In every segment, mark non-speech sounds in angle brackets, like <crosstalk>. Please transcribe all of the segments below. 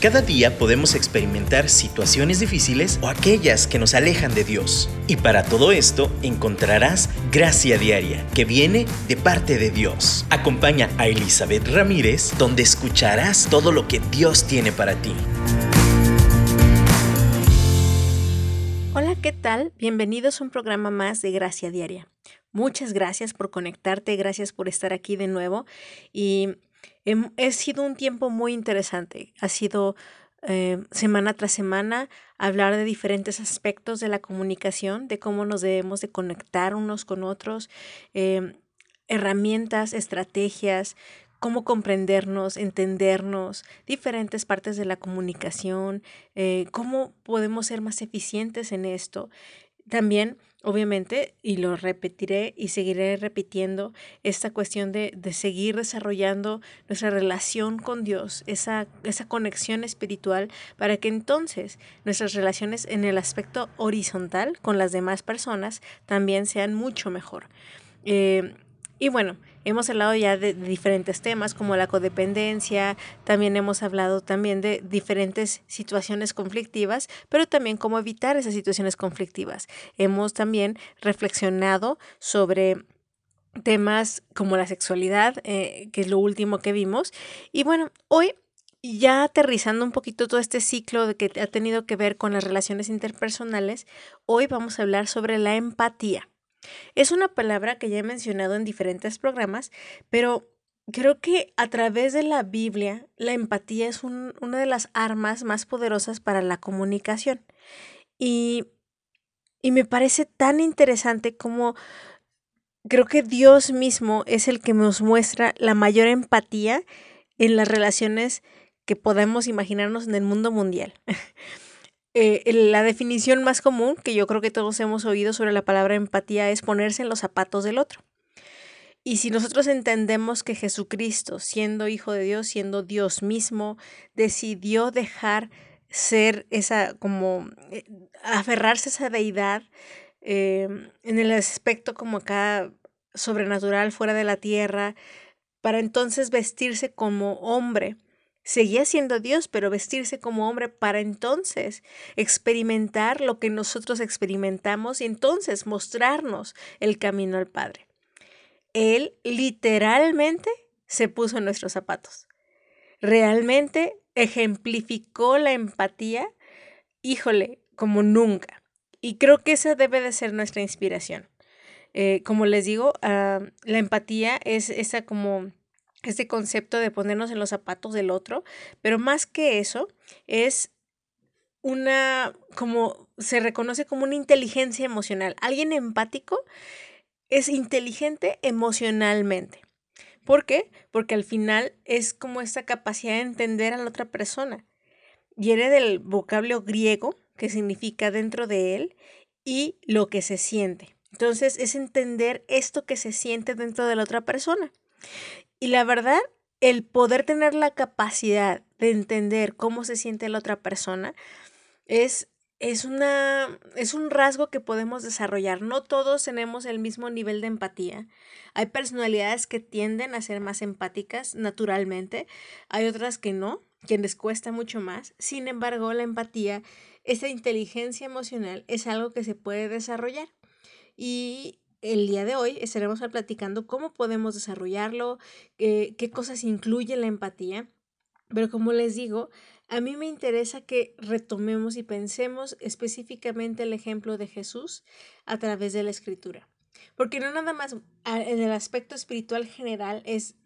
Cada día podemos experimentar situaciones difíciles o aquellas que nos alejan de Dios. Y para todo esto encontrarás gracia diaria que viene de parte de Dios. Acompaña a Elizabeth Ramírez donde escucharás todo lo que Dios tiene para ti. Hola, ¿qué tal? Bienvenidos a un programa más de Gracia Diaria. Muchas gracias por conectarte, gracias por estar aquí de nuevo y ha sido un tiempo muy interesante. Ha sido eh, semana tras semana hablar de diferentes aspectos de la comunicación, de cómo nos debemos de conectar unos con otros, em, herramientas, estrategias, cómo comprendernos, entendernos, diferentes partes de la comunicación, eh, cómo podemos ser más eficientes en esto. También obviamente, y lo repetiré y seguiré repitiendo, esta cuestión de, seguir desarrollando nuestra relación con Dios, esa, esa conexión espiritual, para que entonces nuestras relaciones en el aspecto horizontal con las demás personas también sean mucho mejor. Eh, y bueno, hemos hablado ya de, diferentes temas como la codependencia, también hemos hablado también de diferentes situaciones conflictivas, pero también cómo evitar esas situaciones conflictivas. Hemos también reflexionado sobre temas como la sexualidad, eh, que es lo último que vimos. Y bueno, hoy ya aterrizando un poquito todo este ciclo de que ha tenido que ver con las relaciones interpersonales, hoy vamos a hablar sobre la empatía. Es una palabra que ya he mencionado en diferentes programas, pero creo que a través de la Biblia la empatía es una de las armas más poderosas para la comunicación. Y, y me parece tan interesante como creo que Dios mismo es el que nos muestra la mayor empatía en las relaciones que podemos imaginarnos en el mundo mundial. <laughs> Eh, la definición más común que yo creo que todos hemos oído sobre la palabra empatía es ponerse en los zapatos del otro. Y si nosotros entendemos que Jesucristo, siendo Hijo de Dios, siendo Dios mismo, decidió dejar ser esa, como, eh, aferrarse a esa deidad eh, en el aspecto como acá sobrenatural fuera de la tierra, para entonces vestirse como hombre Seguía siendo Dios, pero vestirse como hombre para entonces experimentar lo que nosotros experimentamos y entonces mostrarnos el camino al Padre. Él literalmente se puso en nuestros zapatos. Realmente ejemplificó la empatía, híjole, como nunca. Y creo que esa debe de ser nuestra inspiración. Eh, como les digo, ah, la empatía es esa como este concepto de ponernos en los zapatos del otro, pero más que eso es una, como se reconoce como una inteligencia emocional. Alguien empático es inteligente emocionalmente. ¿Por qué? Porque al final es como esta capacidad de entender a la otra persona. Viene del vocablo griego, que significa dentro de él, y lo que se siente. Entonces es entender esto que se siente dentro de la otra persona. Y la verdad, el poder tener la capacidad de entender cómo se siente la otra persona es, es, una, es un rasgo que podemos desarrollar. No todos tenemos el mismo nivel de empatía. Hay personalidades que tienden a ser más empáticas naturalmente, hay otras que no, que les cuesta mucho más. Sin embargo, la empatía, esa inteligencia emocional es algo que se puede desarrollar. Y el día de hoy estaremos platicando cómo podemos desarrollarlo, qué cosas incluye la empatía. Pero como les digo, a mí me interesa que retomemos y pensemos específicamente el ejemplo de Jesús a través de la escritura. Porque no nada más en el aspecto espiritual general es,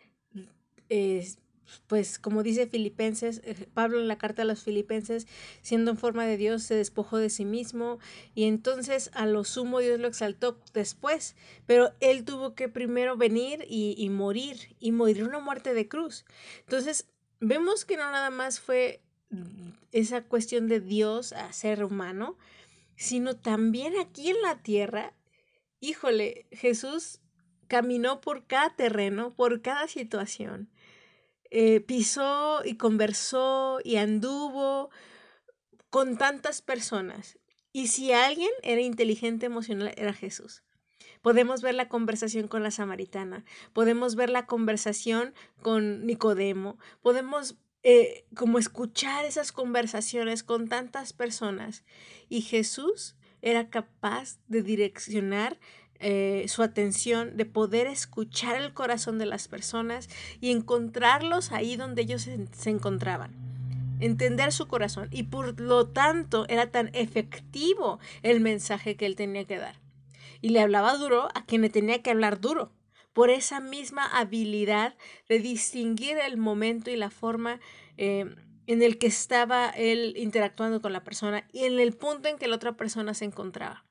es pues como dice Filipenses, eh, Pablo en la carta a los Filipenses, siendo en forma de Dios, se despojó de sí mismo y entonces a lo sumo Dios lo exaltó después, pero él tuvo que primero venir y, y morir y morir una muerte de cruz. Entonces vemos que no nada más fue esa cuestión de Dios a ser humano, sino también aquí en la tierra, híjole, Jesús caminó por cada terreno, por cada situación eh, pisó y conversó y anduvo con tantas personas. Y si alguien era inteligente emocional, era Jesús. Podemos ver la conversación con la samaritana, podemos ver la conversación con Nicodemo, podemos eh, como escuchar esas conversaciones con tantas personas. Y Jesús era capaz de direccionar eh, su atención, de poder escuchar el corazón de las personas y encontrarlos ahí donde ellos se, encontraban entender su corazón y por lo tanto era tan efectivo el mensaje que él tenía que dar. Y le hablaba duro a quien le tenía que hablar duro, por esa misma habilidad de distinguir el momento y la forma eh, en el que estaba él interactuando con la persona y en el punto en que la otra persona se encontraba.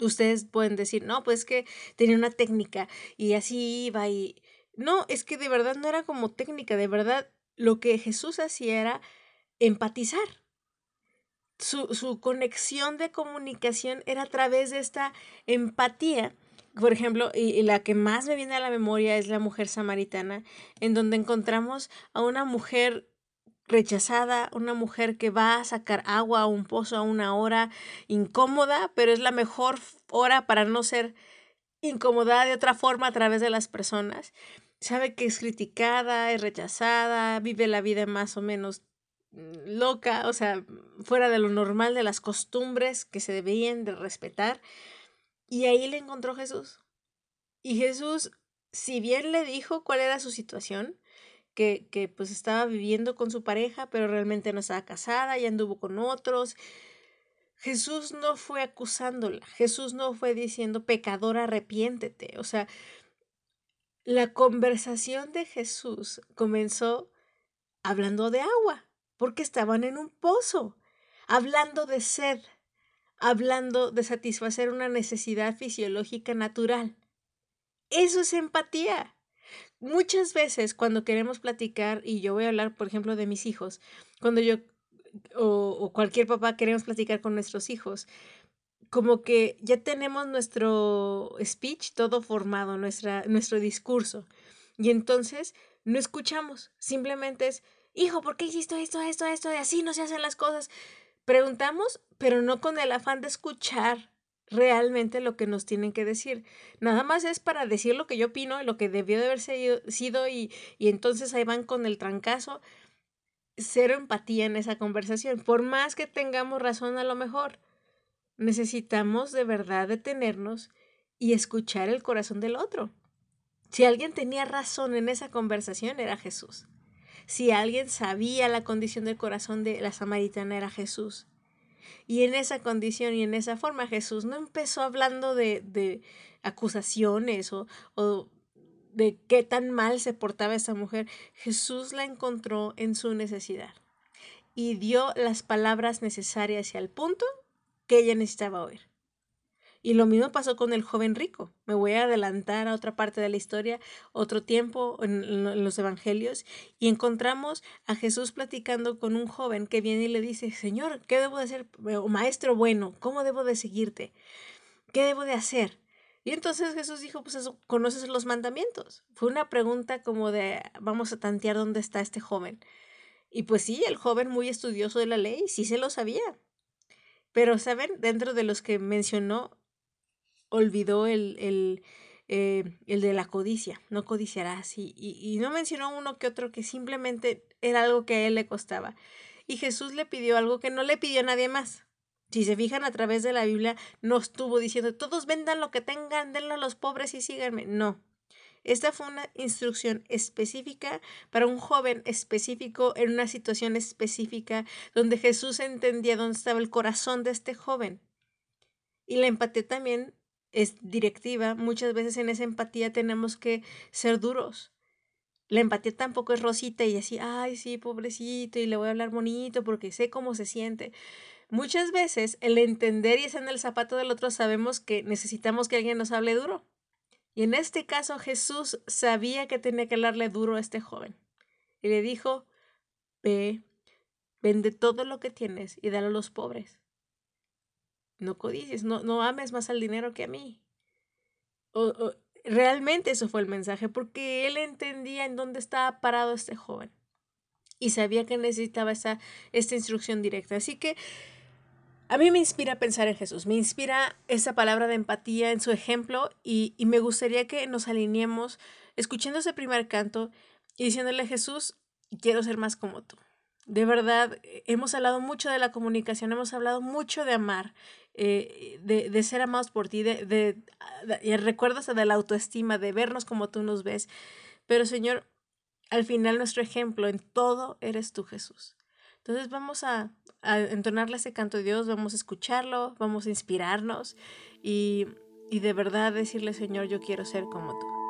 Ustedes pueden decir, no, pues que tenía una técnica y así iba y... No, es que de verdad no era como técnica, de verdad lo que Jesús hacía era empatizar. Su, su conexión de comunicación era a través de esta empatía por ejemplo, y, la que más me viene a la memoria es la mujer samaritana, en donde encontramos a una mujer rechazada, una mujer que va a sacar agua a un pozo a una hora incómoda, pero es la mejor hora para no ser incomodada de otra forma a través de las personas. Sabe que es criticada, es rechazada, vive la vida más o menos mm, loca, o sea, fuera de lo normal de las costumbres que se debían de respetar. Y ahí le encontró Jesús. Y Jesús, si bien le dijo cuál era su situación, que, que pues estaba viviendo con su pareja, pero realmente no estaba casada, y anduvo con otros. Jesús no fue acusándola, Jesús no fue diciendo pecador, arrepiéntete. O sea, la conversación de Jesús comenzó hablando de agua, porque estaban en un pozo, hablando de sed, hablando de satisfacer una necesidad fisiológica natural. Eso es empatía. Muchas veces cuando queremos platicar, y yo voy a hablar, por ejemplo, de mis hijos, cuando yo o, cualquier papá queremos platicar con nuestros hijos, como que ya tenemos nuestro speech todo formado, nuestra, nuestro discurso. Y entonces no escuchamos, simplemente es, hijo, ¿por qué hiciste esto, esto, esto? Y así no se hacen las cosas. Preguntamos, pero no con el afán de escuchar realmente lo que nos tienen que decir. Nada más es para decir lo que yo opino, lo que debió de haber sido y, y entonces ahí van con el trancazo. Cero empatía en esa conversación. Por más que tengamos razón a lo mejor, necesitamos de verdad detenernos y escuchar el corazón del otro. Si alguien tenía razón en esa conversación era Jesús. Si alguien sabía la condición del corazón de la samaritana era Jesús. Y en esa condición y en esa forma Jesús no empezó hablando de, de acusaciones o, o de qué tan mal se portaba esa mujer. Jesús la encontró en su necesidad y dio las palabras necesarias y al punto que ella necesitaba oír. Y lo mismo pasó con el joven rico. Me voy a adelantar a otra parte de la historia, otro tiempo en, los evangelios, y encontramos a Jesús platicando con un joven que viene y le dice, Señor, ¿qué debo de hacer? O maestro bueno, ¿cómo debo de seguirte? ¿Qué debo de hacer? Y entonces Jesús dijo, pues eso, conoces los mandamientos. Fue una pregunta como de, vamos a tantear dónde está este joven. Y pues sí, el joven muy estudioso de la ley, sí se lo sabía. Pero, ¿saben? Dentro de los que mencionó, olvidó el, el, eh, el de la codicia, no codiciarás, y, y, no mencionó uno que otro que simplemente era algo que a él le costaba. Y Jesús le pidió algo que no le pidió a nadie más. Si se fijan a través de la Biblia, no estuvo diciendo, todos vendan lo que tengan, denlo a los pobres y síganme. No. Esta fue una instrucción específica para un joven específico en una situación específica donde Jesús entendía dónde estaba el corazón de este joven. Y la empatía también es directiva, muchas veces en esa empatía tenemos que ser duros. La empatía tampoco es rosita y así, ay, sí, pobrecito, y le voy a hablar bonito porque sé cómo se siente. Muchas veces el entender y estar el zapato del otro sabemos que necesitamos que alguien nos hable duro. Y en este caso Jesús sabía que tenía que hablarle duro a este joven. Y le dijo, ve, vende todo lo que tienes y dale a los pobres no codicies, no, no ames más al dinero que a mí. O, realmente eso fue el mensaje, porque él entendía en dónde estaba parado este joven y sabía que necesitaba esa, esta instrucción directa. Así que a mí me inspira pensar en Jesús, me inspira esa palabra de empatía en su ejemplo y, y me gustaría que nos alineemos escuchando ese primer canto y diciéndole Jesús, quiero ser más como tú. De verdad, hemos hablado mucho de la comunicación, hemos hablado mucho de amar, eh, de, ser amados por ti, de, de, de, recuerdas de la autoestima, de vernos como tú nos ves. Pero Señor, al final nuestro ejemplo en todo eres tú, Jesús. Entonces vamos a, a entonarle ese canto de Dios, vamos a escucharlo, vamos a inspirarnos y, y de verdad decirle, Señor, yo quiero ser como tú.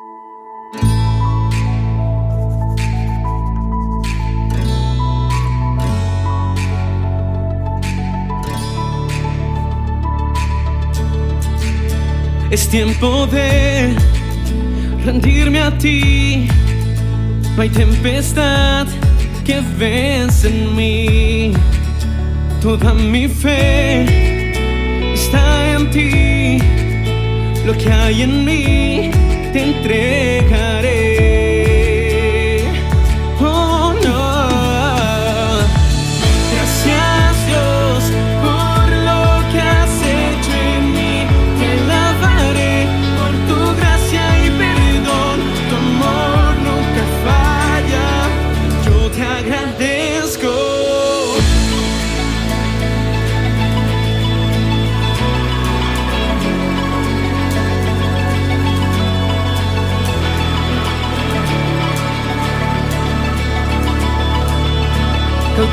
Es tiempo de rendirme a ti. No hay tempestad que vence en mí. Toda mi fe está en ti. Lo que hay en mí te entregaré.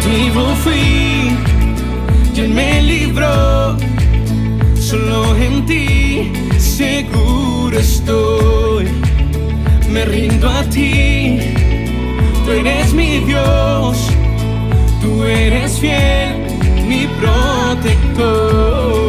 Cautivo fui y me libró. Solo en ti seguro estoy. Me rindo a ti. Tú eres mi Dios. Tú eres fiel, mi protector.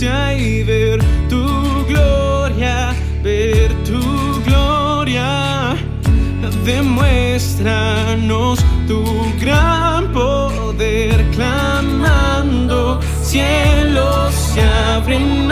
Y ver tu gloria, ver tu gloria. Demuéstranos tu gran poder, clamando, cielos se abren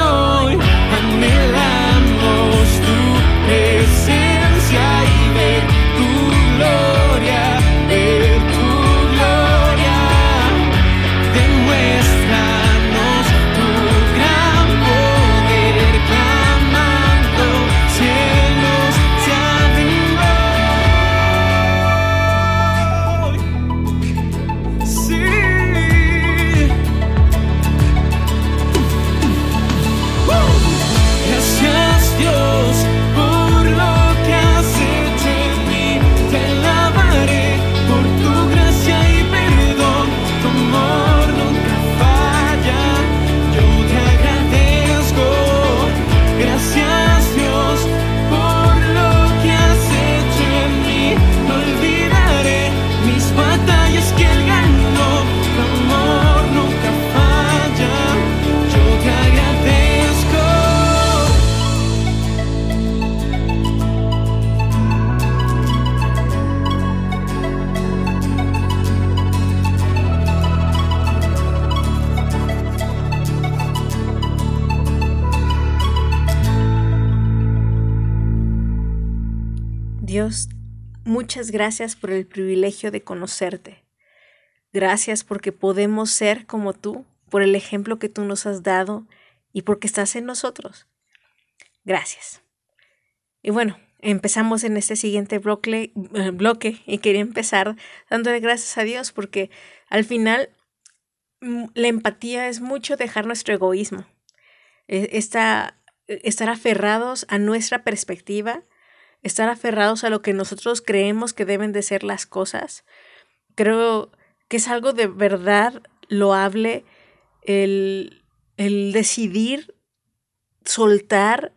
muchas gracias por el privilegio de conocerte. Gracias porque podemos ser como tú, por el ejemplo que tú nos has dado y porque estás en nosotros. Gracias. Y bueno, empezamos en este siguiente bloque, eh, bloque y quería empezar dándole gracias a Dios porque al final mm, la empatía es mucho dejar nuestro egoísmo, e, estar aferrados a nuestra perspectiva estar aferrados a lo que nosotros creemos que deben de ser las cosas. Creo que es algo de verdad loable el, el decidir soltar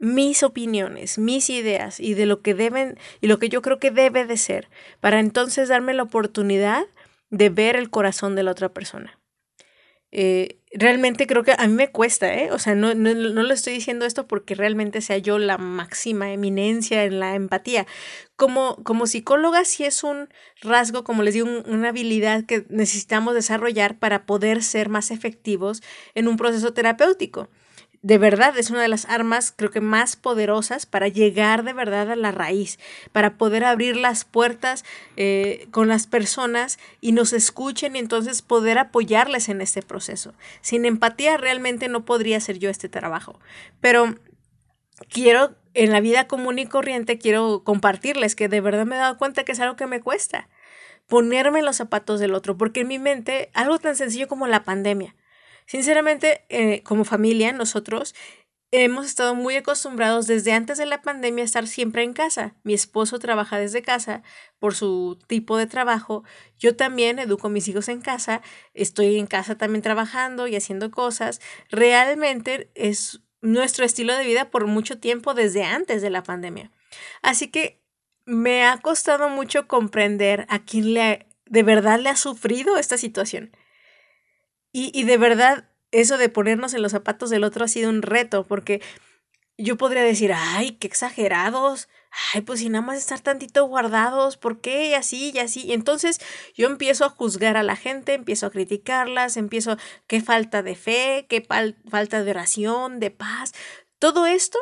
mis opiniones, mis ideas y de lo que deben y lo que yo creo que debe de ser, para entonces darme la oportunidad de ver el corazón de la otra persona. Eh, realmente creo que a mí me cuesta, ¿eh? O sea, no, no, no lo estoy diciendo esto porque realmente sea yo la máxima eminencia en la empatía. Como, como psicóloga sí es un rasgo, como les digo, una habilidad que necesitamos desarrollar para poder ser más efectivos en un proceso terapéutico de verdad es una de las armas creo que más poderosas para llegar de verdad a la raíz, para poder abrir las puertas eh, con las personas y nos escuchen y entonces poder apoyarles en este proceso. Sin empatía realmente no podría hacer yo este trabajo, pero quiero en la vida común y corriente quiero compartirles que de verdad me he dado cuenta que es algo que me cuesta ponerme los zapatos del otro, porque en mi mente algo tan sencillo como la pandemia Sinceramente, eh, como familia, nosotros hemos estado muy acostumbrados desde antes de la pandemia a estar siempre en casa. Mi esposo trabaja desde casa por su tipo de trabajo. Yo también educo a mis hijos en casa. Estoy en casa también trabajando y haciendo cosas. Realmente es nuestro estilo de vida por mucho tiempo desde antes de la pandemia. Así que me ha costado mucho comprender a quién le, de verdad le ha sufrido esta situación. Y, de verdad, eso de ponernos en los zapatos del otro ha sido un reto, porque yo podría decir, ay, qué exagerados, ay, pues si nada más estar tantito guardados, ¿por qué? Y así, y así. Y entonces yo empiezo a juzgar a la gente, empiezo a criticarlas, empiezo, qué falta de fe, qué falta de oración, de paz. Todo esto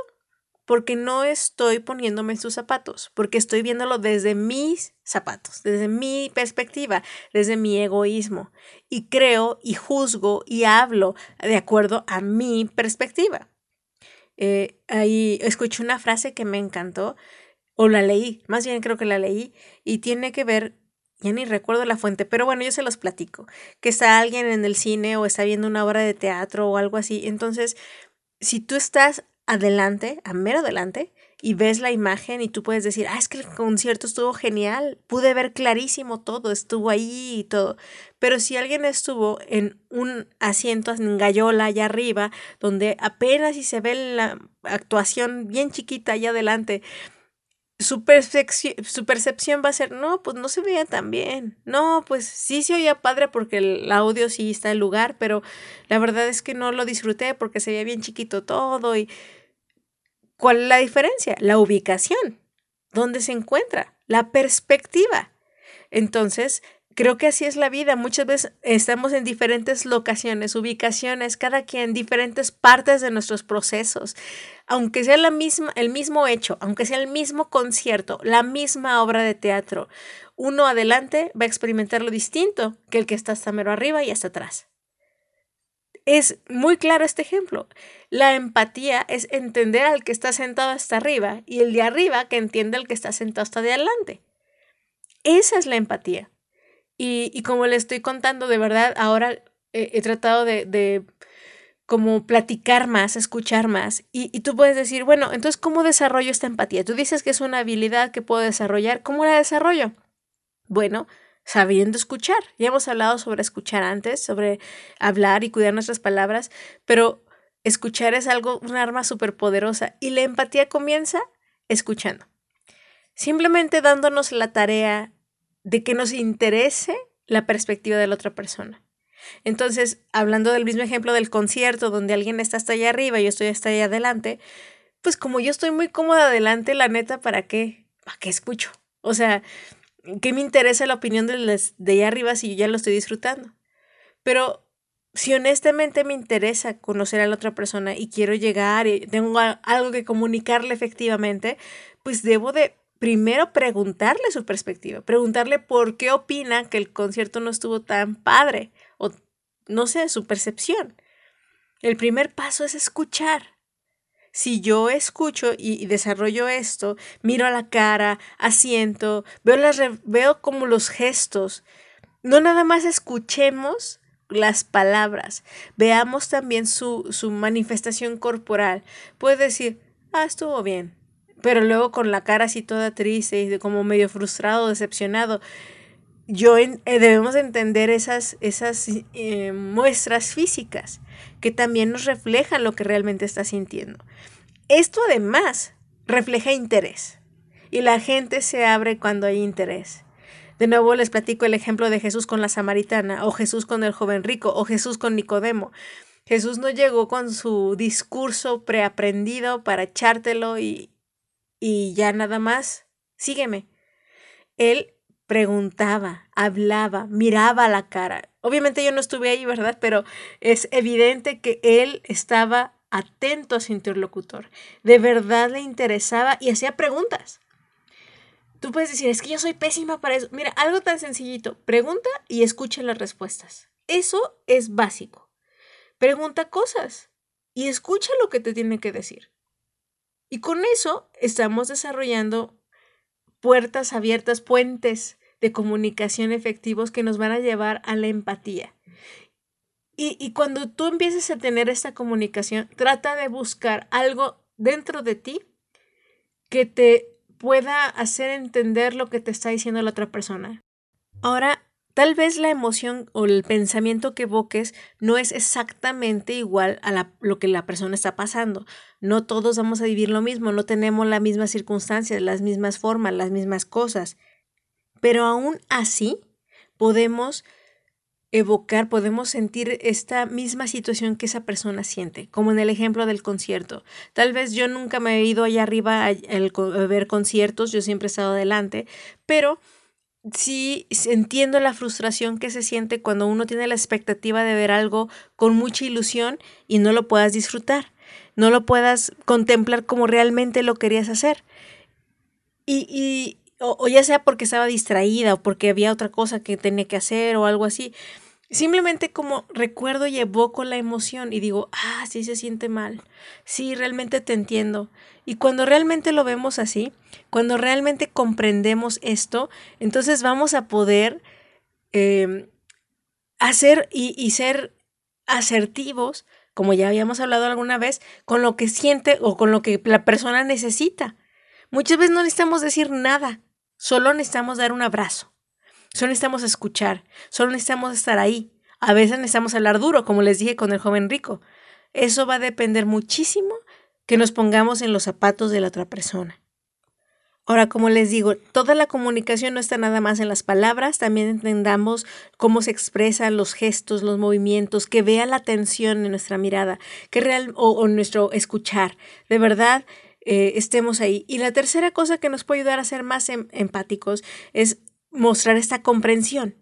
porque no estoy poniéndome sus zapatos, porque estoy viéndolo desde mis zapatos, desde mi perspectiva, desde mi egoísmo. Y creo y juzgo y hablo de acuerdo a mi perspectiva. Eh, ahí escuché una frase que me encantó, o la leí, más bien creo que la leí, y tiene que ver, ya ni recuerdo la fuente, pero bueno, yo se los platico, que está alguien en el cine o está viendo una obra de teatro o algo así. Entonces, si tú estás adelante, a mero adelante, y ves la imagen y tú puedes decir, ah, es que el concierto estuvo genial, pude ver clarísimo todo, estuvo ahí y todo. Pero si alguien estuvo en un asiento en gallola allá arriba, donde apenas si se ve la actuación bien chiquita allá adelante, su, su percepción va a ser, no, pues no se veía tan bien. No, pues sí se oía padre porque el audio sí está en lugar, pero la verdad es que no lo disfruté porque se veía bien chiquito todo y ¿Cuál es la diferencia? La ubicación. ¿Dónde se encuentra? La perspectiva. Entonces, creo que así es la vida. Muchas veces estamos en diferentes locaciones, ubicaciones, cada quien en diferentes partes de nuestros procesos. Aunque sea la misma, el mismo hecho, aunque sea el mismo concierto, la misma obra de teatro, uno adelante va a experimentar lo distinto que el que está hasta mero arriba y hasta atrás. Es muy claro este ejemplo. La empatía es entender al que está sentado hasta arriba y el de arriba que entiende al que está sentado hasta de adelante. Esa es la empatía. Y, como le estoy contando, de verdad, ahora he, tratado de, como platicar más, escuchar más. Y, y, tú puedes decir, bueno, entonces, ¿cómo desarrollo esta empatía? Tú dices que es una habilidad que puedo desarrollar. ¿Cómo la desarrollo? Bueno, sabiendo escuchar. Ya hemos hablado sobre escuchar antes, sobre hablar y cuidar nuestras palabras, pero escuchar es algo, un arma súper poderosa y la empatía comienza escuchando. Simplemente dándonos la tarea de que nos interese la perspectiva de la otra persona. Entonces, hablando del mismo ejemplo del concierto, donde alguien está hasta allá arriba y yo estoy hasta allá adelante, pues como yo estoy muy cómoda adelante, la neta, ¿para qué? ¿Para qué escucho? O sea, ¿qué me interesa la opinión de, de allá arriba si yo ya lo estoy disfrutando? Pero si honestamente me interesa conocer a la otra persona y quiero llegar y tengo algo que comunicarle efectivamente, pues debo de primero preguntarle su perspectiva, preguntarle por qué opina que el concierto no estuvo tan padre o no sé, su percepción. El primer paso es escuchar si yo escucho y, desarrollo esto, miro a la cara, asiento, veo, las, veo como los gestos, no nada más escuchemos las palabras, veamos también su, su manifestación corporal. Puede decir, ah, estuvo bien, pero luego con la cara así toda triste y como medio frustrado, decepcionado. Yo eh, debemos entender esas, esas eh, muestras físicas que también nos reflejan lo que realmente está sintiendo. Esto además refleja interés y la gente se abre cuando hay interés. De nuevo les platico el ejemplo de Jesús con la samaritana, o Jesús con el joven rico, o Jesús con Nicodemo. Jesús no llegó con su discurso preaprendido para echártelo y, y ya nada más. Sígueme. Él preguntaba, hablaba, miraba la cara. Obviamente yo no estuve ahí, ¿verdad? Pero es evidente que él estaba atento a su interlocutor. De verdad le interesaba y hacía preguntas. Tú puedes decir, es que yo soy pésima para eso. Mira, algo tan sencillito. Pregunta y escucha las respuestas. Eso es básico. Pregunta cosas y escucha lo que te tiene que decir. Y con eso estamos desarrollando puertas abiertas, puentes de comunicación efectivos que nos van a llevar a la empatía. Y, y, cuando tú empieces a tener esta comunicación, trata de buscar algo dentro de ti que te pueda hacer entender lo que te está diciendo la otra persona. Ahora, tal vez la emoción o el pensamiento que evoques no es exactamente igual a lo que la persona está pasando. No todos vamos a vivir lo mismo, no tenemos las mismas circunstancias, las mismas formas, las mismas cosas. Pero aún así, podemos evocar, podemos sentir esta misma situación que esa persona siente, como en el ejemplo del concierto. Tal vez yo nunca me he ido allá arriba a, ver conciertos, yo siempre he estado adelante, pero sí entiendo la frustración que se siente cuando uno tiene la expectativa de ver algo con mucha ilusión y no lo puedas disfrutar, no lo puedas contemplar como realmente lo querías hacer. Y, y o, ya sea porque estaba distraída o porque había otra cosa que tenía que hacer o algo así. Simplemente como recuerdo y evoco la emoción y digo, ah, sí se siente mal, sí, realmente te entiendo. Y cuando realmente lo vemos así, cuando realmente comprendemos esto, entonces vamos a poder em, hacer y, y ser asertivos, como ya habíamos hablado alguna vez, con lo que siente o con lo que la persona necesita. Muchas veces no necesitamos decir nada, solo necesitamos dar un abrazo Solo necesitamos escuchar, solo necesitamos estar ahí. A veces necesitamos hablar duro, como les dije con el joven rico. Eso va a depender muchísimo que nos pongamos en los zapatos de la otra persona. Ahora, como les digo, toda la comunicación no está nada más en las palabras, también entendamos cómo se expresan los gestos, los movimientos, que vea la atención en nuestra mirada, que real o, nuestro escuchar. De verdad, eh, estemos ahí. Y la tercera cosa que nos puede ayudar a ser más em, empáticos es mostrar esta comprensión.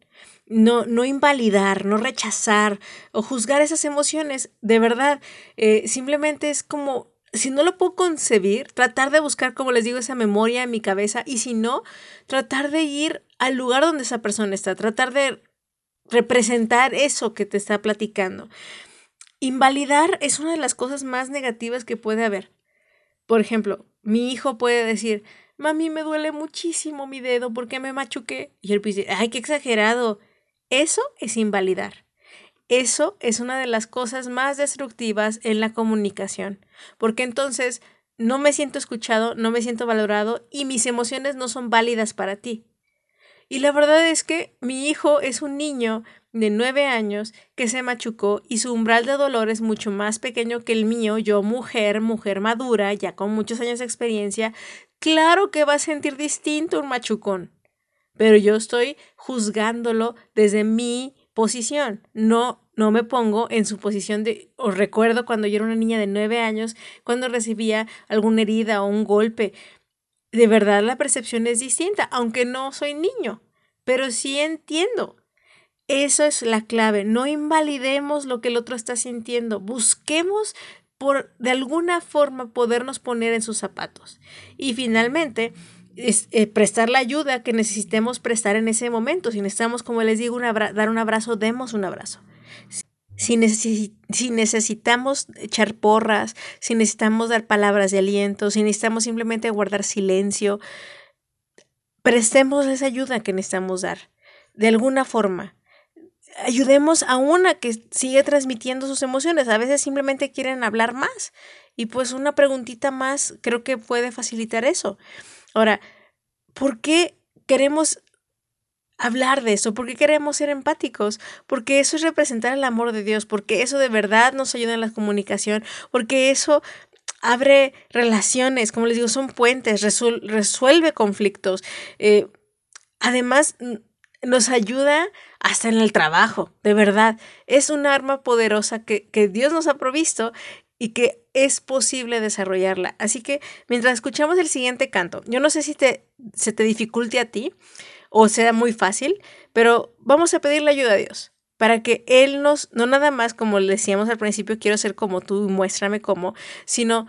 No, no invalidar, no rechazar o juzgar esas emociones. De verdad, eh, simplemente es como, si no lo puedo concebir, tratar de buscar, como les digo, esa memoria en mi cabeza y si no, tratar de ir al lugar donde esa persona está, tratar de representar eso que te está platicando. Invalidar es una de las cosas más negativas que puede haber. Por ejemplo, mi hijo puede decir, mami, me duele muchísimo mi dedo porque me machuqué. Y él dice, ay, qué exagerado. Eso es invalidar. Eso es una de las cosas más destructivas en la comunicación, porque entonces no me siento escuchado, no me siento valorado y mis emociones no son válidas para ti. Y la verdad es que mi hijo es un niño de nueve años que se machucó y su umbral de dolor es mucho más pequeño que el mío, yo mujer, mujer madura, ya con muchos años de experiencia, Claro que va a sentir distinto un machucón, pero yo estoy juzgándolo desde mi posición. No, no me pongo en su posición de, os recuerdo cuando yo era una niña de nueve años, cuando recibía alguna herida o un golpe. De verdad la percepción es distinta, aunque no soy niño, pero sí entiendo. Eso es la clave. No invalidemos lo que el otro está sintiendo. Busquemos por de alguna forma podernos poner en sus zapatos. Y finalmente, es, eh, prestar la ayuda que necesitemos prestar en ese momento. Si necesitamos, como les digo, dar un abrazo, demos un abrazo. Si, si, necesitamos echar porras, si necesitamos dar palabras de aliento, si necesitamos simplemente guardar silencio, prestemos esa ayuda que necesitamos dar. De alguna forma, ayudemos a una que sigue transmitiendo sus emociones. A veces simplemente quieren hablar más y pues una preguntita más creo que puede facilitar eso. Ahora, ¿por qué queremos hablar de eso? ¿Por qué queremos ser empáticos? Porque eso es representar el amor de Dios, porque eso de verdad nos ayuda en la comunicación, porque eso abre relaciones, como les digo, son puentes, resuelve conflictos. Eh, además, nos ayuda hasta en el trabajo, de verdad. Es un arma poderosa que, que Dios nos ha provisto y que es posible desarrollarla. Así que mientras escuchamos el siguiente canto, yo no sé si te, se te dificulte a ti o sea muy fácil, pero vamos a pedirle ayuda a Dios para que Él nos, no nada más como decíamos al principio, quiero ser como tú, muéstrame cómo, sino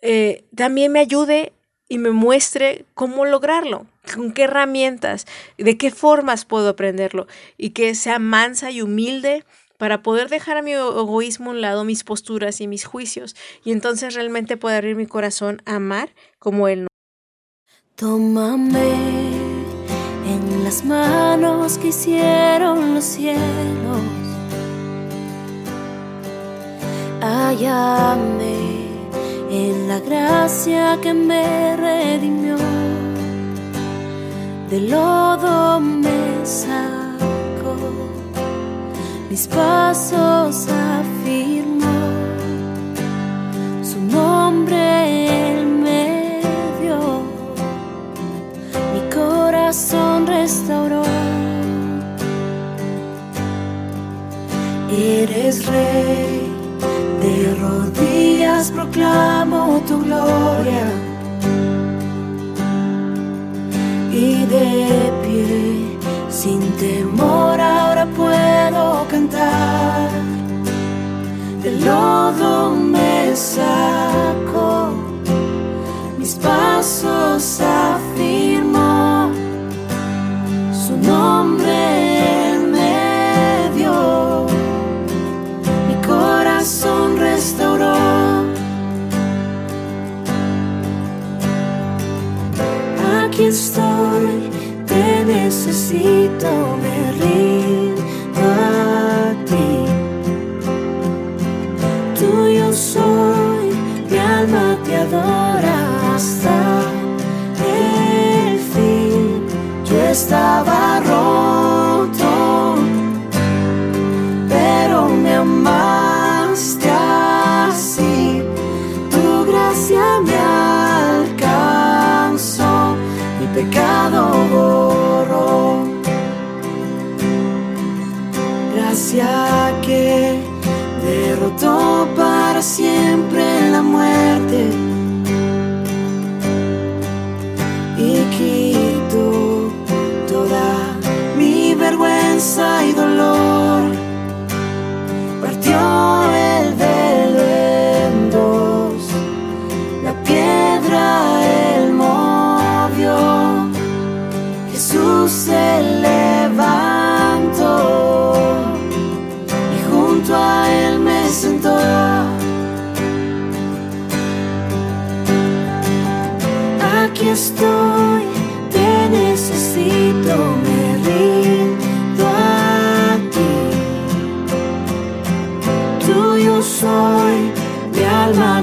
eh, también me ayude y me muestre cómo lograrlo, con qué herramientas, de qué formas puedo aprenderlo y que sea mansa y humilde para poder dejar a mi egoísmo a un lado, mis posturas y mis juicios, y entonces realmente poder abrir mi corazón a amar como Él. Tómame en las manos que hicieron los cielos. Hállame en la gracia que me redimió. De lodo me sacó, mis pasos afirmó, su nombre él me dio, mi corazón restauró. Eres rey de rodillas proclamo tu gloria de pie, sin temor ahora puedo cantar. Del lodo me saco, mis pasos afirmo, su nombre aquí estoy,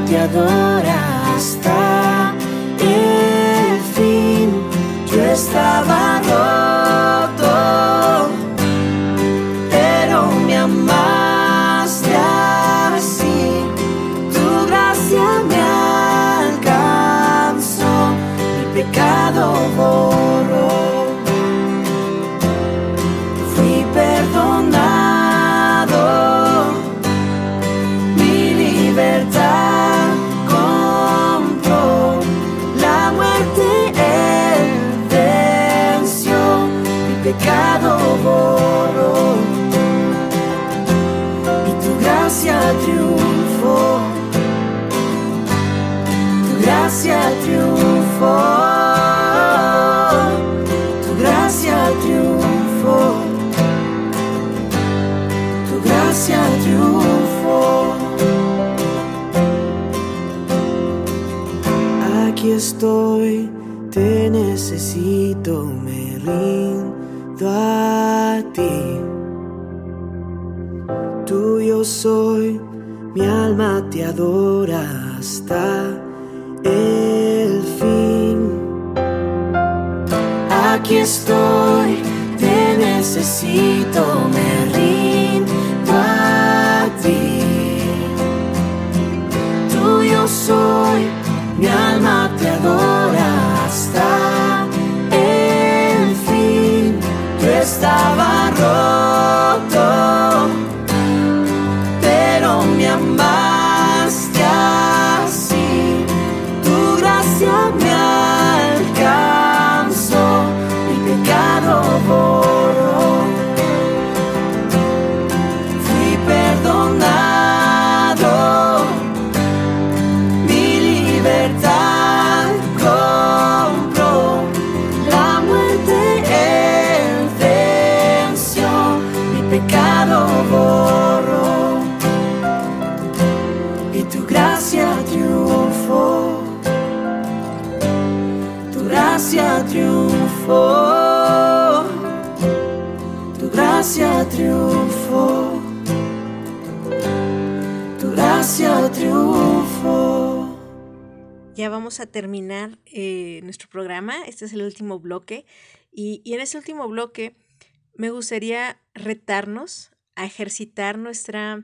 te adora adora hasta el fin. Aquí estoy, te necesito, me rindo a terminar eh, nuestro programa. Este es el último bloque. Y, en este último bloque me gustaría retarnos a ejercitar nuestra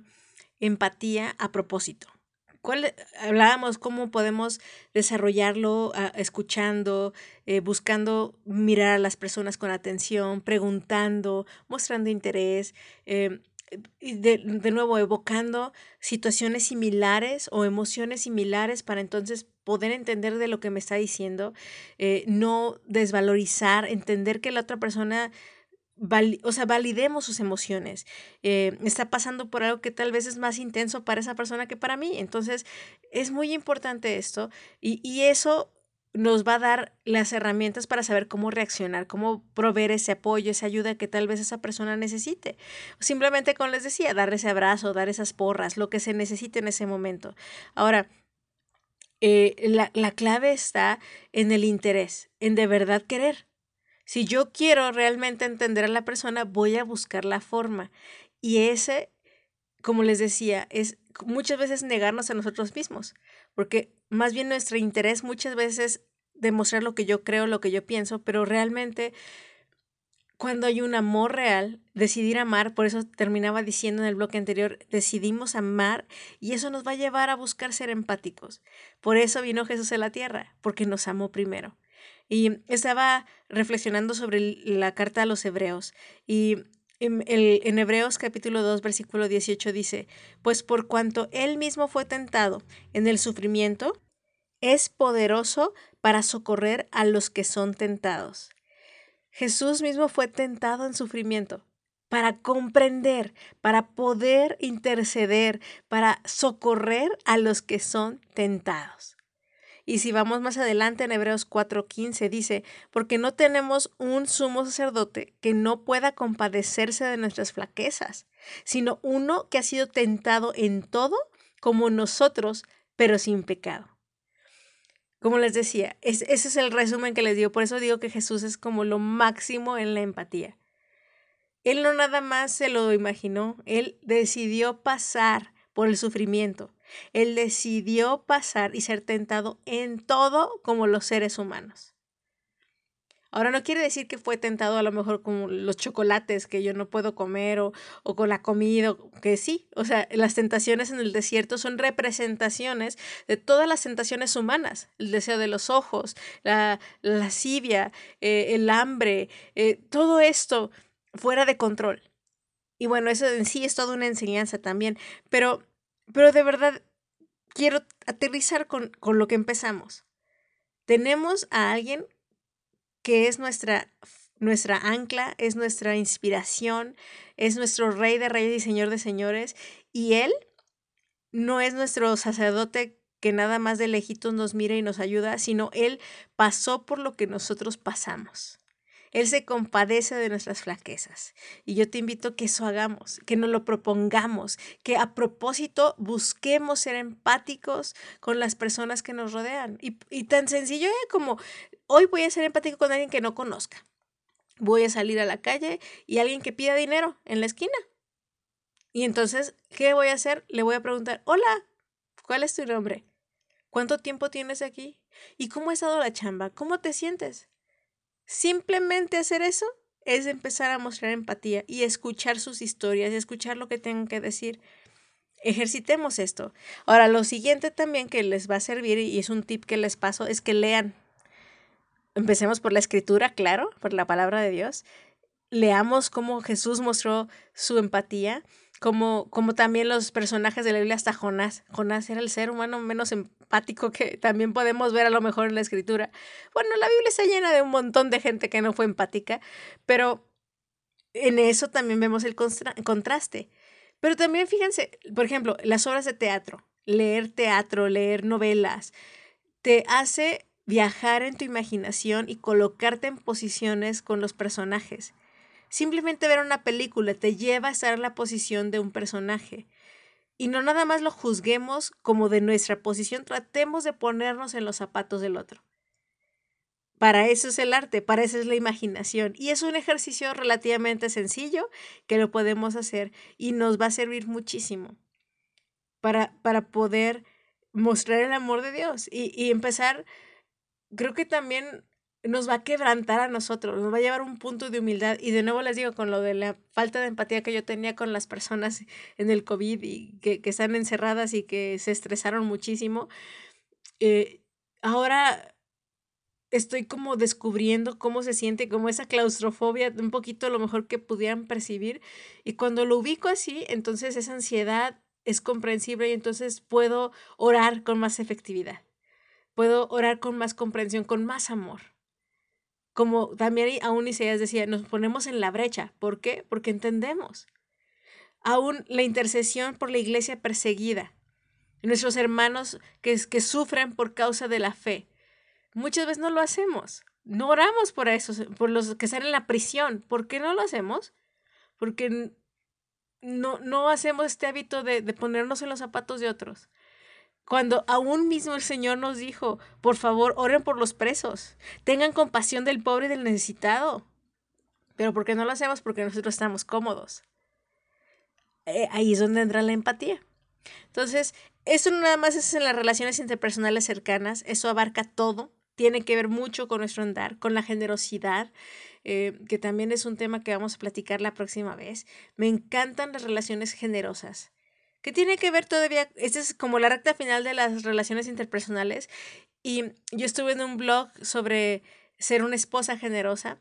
empatía a propósito. ¿Cuál, hablábamos cómo podemos desarrollarlo ah, escuchando, eh, buscando mirar a las personas con atención, preguntando, mostrando interés, eh, de, de nuevo evocando situaciones similares o emociones similares para entonces poder entender de lo que me está diciendo, eh, no desvalorizar, entender que la otra persona o sea, validemos sus emociones. Eh, está pasando por algo que tal vez es más intenso para esa persona que para mí. Entonces, es muy importante esto y, y eso nos va a dar las herramientas para saber cómo reaccionar, cómo proveer ese apoyo, esa ayuda que tal vez esa persona necesite. Simplemente, como les decía, dar ese abrazo, dar esas porras, lo que se necesite en ese momento. Ahora, eh, la, la clave está en el interés, en de verdad querer. Si yo quiero realmente entender a la persona, voy a buscar la forma. Y ese, como les decía, es muchas veces negarnos a nosotros mismos, porque más bien nuestro interés muchas veces demostrar lo que yo creo, lo que yo pienso, pero realmente cuando hay un amor real, decidir amar, por eso terminaba diciendo en el bloque anterior, decidimos amar y eso nos va a llevar a buscar ser empáticos. Por eso vino Jesús a la tierra, porque nos amó primero. Y estaba reflexionando sobre la carta a los hebreos y en Hebreos capítulo 2 versículo 18 dice, pues por cuanto él mismo fue tentado en el sufrimiento, es poderoso para socorrer a los que son tentados. Jesús mismo fue tentado en sufrimiento para comprender, para poder interceder, para socorrer a los que son tentados. Y si vamos más adelante en Hebreos 4:15 dice, porque no tenemos un sumo sacerdote que no pueda compadecerse de nuestras flaquezas, sino uno que ha sido tentado en todo como nosotros, pero sin pecado. Como les decía, es- ese es el resumen que les digo, por eso digo que Jesús es como lo máximo en la empatía. Él no nada más se lo imaginó, él decidió pasar por el sufrimiento. Él decidió pasar y ser tentado en todo como los seres humanos. Ahora no quiere decir que fue tentado a lo mejor con los chocolates que yo no puedo comer o, o con la comida, que sí. O sea, las tentaciones en el desierto son representaciones de todas las tentaciones humanas. El deseo de los ojos, la, la lascivia, eh, el hambre, eh, todo esto fuera de control. Y bueno, eso en sí es toda una enseñanza también. Pero, pero de verdad, quiero aterrizar con, con lo que empezamos. Tenemos a alguien que es nuestra, nuestra ancla, es nuestra inspiración, es nuestro rey de reyes y señor de señores, y él no es nuestro sacerdote que nada más de lejitos nos mira y nos ayuda, sino él pasó por lo que nosotros pasamos. Él se compadece de nuestras flaquezas. Y yo te invito a que eso hagamos, que nos lo propongamos, que a propósito busquemos ser empáticos con las personas que nos rodean. Y, y tan sencillo ¿eh? como hoy voy a ser empático con alguien que no conozca. Voy a salir a la calle y alguien que pida dinero en la esquina. Y entonces, ¿qué voy a hacer? Le voy a preguntar, hola, ¿cuál es tu nombre? ¿Cuánto tiempo tienes aquí? ¿Y cómo ha estado la chamba? ¿Cómo te sientes? Simplemente hacer eso es empezar a mostrar empatía y escuchar sus historias y escuchar lo que tengan que decir. Ejercitemos esto. Ahora, lo siguiente también que les va a servir y es un tip que les paso es que lean. Empecemos por la escritura, claro, por la palabra de Dios. Leamos cómo Jesús mostró su empatía, como, como también los personajes de la Biblia, hasta Jonás. Jonás era el ser humano menos empático que también podemos ver a lo mejor en la escritura. Bueno, la Biblia está llena de un montón de gente que no fue empática, pero en eso también vemos el contraste. Pero también fíjense, por ejemplo, las obras de teatro, leer teatro, leer novelas, te hace viajar en tu imaginación y colocarte en posiciones con los personajes. Simplemente ver una película te lleva a estar en la posición de un personaje. Y no nada más lo juzguemos como de nuestra posición, tratemos de ponernos en los zapatos del otro. Para eso es el arte, para eso es la imaginación. Y es un ejercicio relativamente sencillo que lo podemos hacer y nos va a servir muchísimo para, para poder mostrar el amor de Dios y, y empezar, creo que también nos va a quebrantar a nosotros, nos va a llevar un punto de humildad. Y de nuevo les digo, con lo de la falta de empatía que yo tenía con las personas <laughs> en el COVID y que, que están encerradas y que se estresaron muchísimo, eh, ahora estoy como descubriendo cómo se siente, como esa claustrofobia, un poquito lo mejor que pudieran percibir. Y cuando lo ubico así, entonces esa ansiedad es comprensible y entonces puedo orar con más efectividad. Puedo orar con más comprensión, con más amor. Como también aún Isaías decía, nos ponemos en la brecha. ¿Por qué? Porque entendemos. Aún la intercesión por la iglesia perseguida, nuestros hermanos que, que sufren por causa de la fe. Muchas veces no lo hacemos. No oramos por eso, por los que están en la prisión. ¿Por qué no lo hacemos? Porque no, no hacemos este hábito de, de ponernos en los zapatos de otros. Cuando aún mismo el Señor nos dijo, por favor, oren por los presos, tengan compasión del pobre y del necesitado. Pero ¿por qué no lo hacemos? Porque nosotros estamos cómodos. Eh, ahí es donde entra la empatía. Entonces, eso no nada más es en las relaciones interpersonales cercanas, eso abarca todo, tiene que ver mucho con nuestro andar, con la generosidad, eh, que también es un tema que vamos a platicar la próxima vez. Me encantan las relaciones generosas que tiene que ver todavía, esta es como la recta final de las relaciones interpersonales y yo estuve en un blog sobre ser una esposa generosa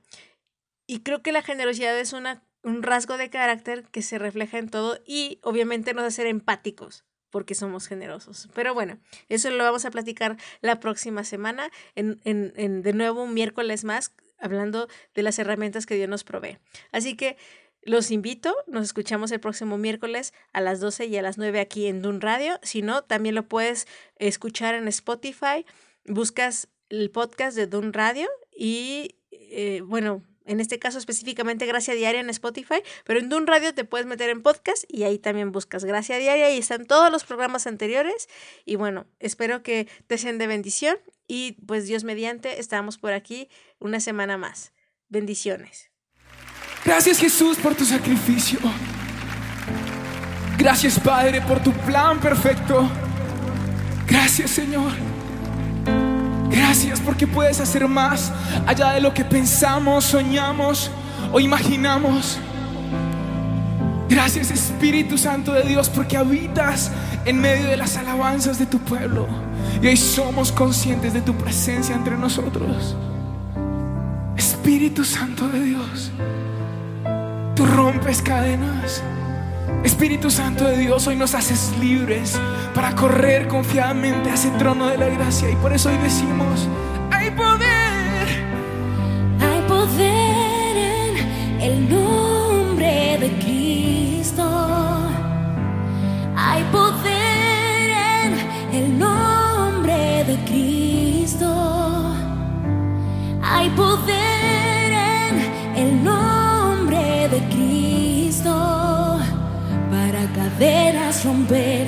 y creo que la generosidad es una, un rasgo de carácter que se refleja en todo y obviamente nos hace ser empáticos porque somos generosos. Pero bueno, eso lo vamos a platicar la próxima semana, en, en, en de nuevo un miércoles más, hablando de las herramientas que Dios nos provee. Así que los invito, nos escuchamos el próximo miércoles a las 12 y a las 9 aquí en Dun Radio. Si no, también lo puedes escuchar en Spotify. Buscas el podcast de Dun Radio y, eh, bueno, en este caso específicamente Gracia Diaria en Spotify, pero en Dun Radio te puedes meter en podcast y ahí también buscas Gracia Diaria y están todos los programas anteriores. Y bueno, espero que te sean de bendición y pues Dios mediante, estamos por aquí una semana más. Bendiciones. Gracias Jesús por tu sacrificio. Gracias Padre por tu plan perfecto. Gracias Señor. Gracias porque puedes hacer más allá de lo que pensamos, soñamos o imaginamos. Gracias Espíritu Santo de Dios porque habitas en medio de las alabanzas de tu pueblo. Y hoy somos conscientes de tu presencia entre nosotros. Espíritu Santo de Dios. Tú rompes cadenas. Espíritu Santo de Dios, hoy nos haces libres para correr confiadamente a ese trono de la gracia. Y por eso hoy decimos, hay poder. Hay poder en el nombre de Cristo. Hay poder en el nombre de Cristo. Hay poder cadenas romper,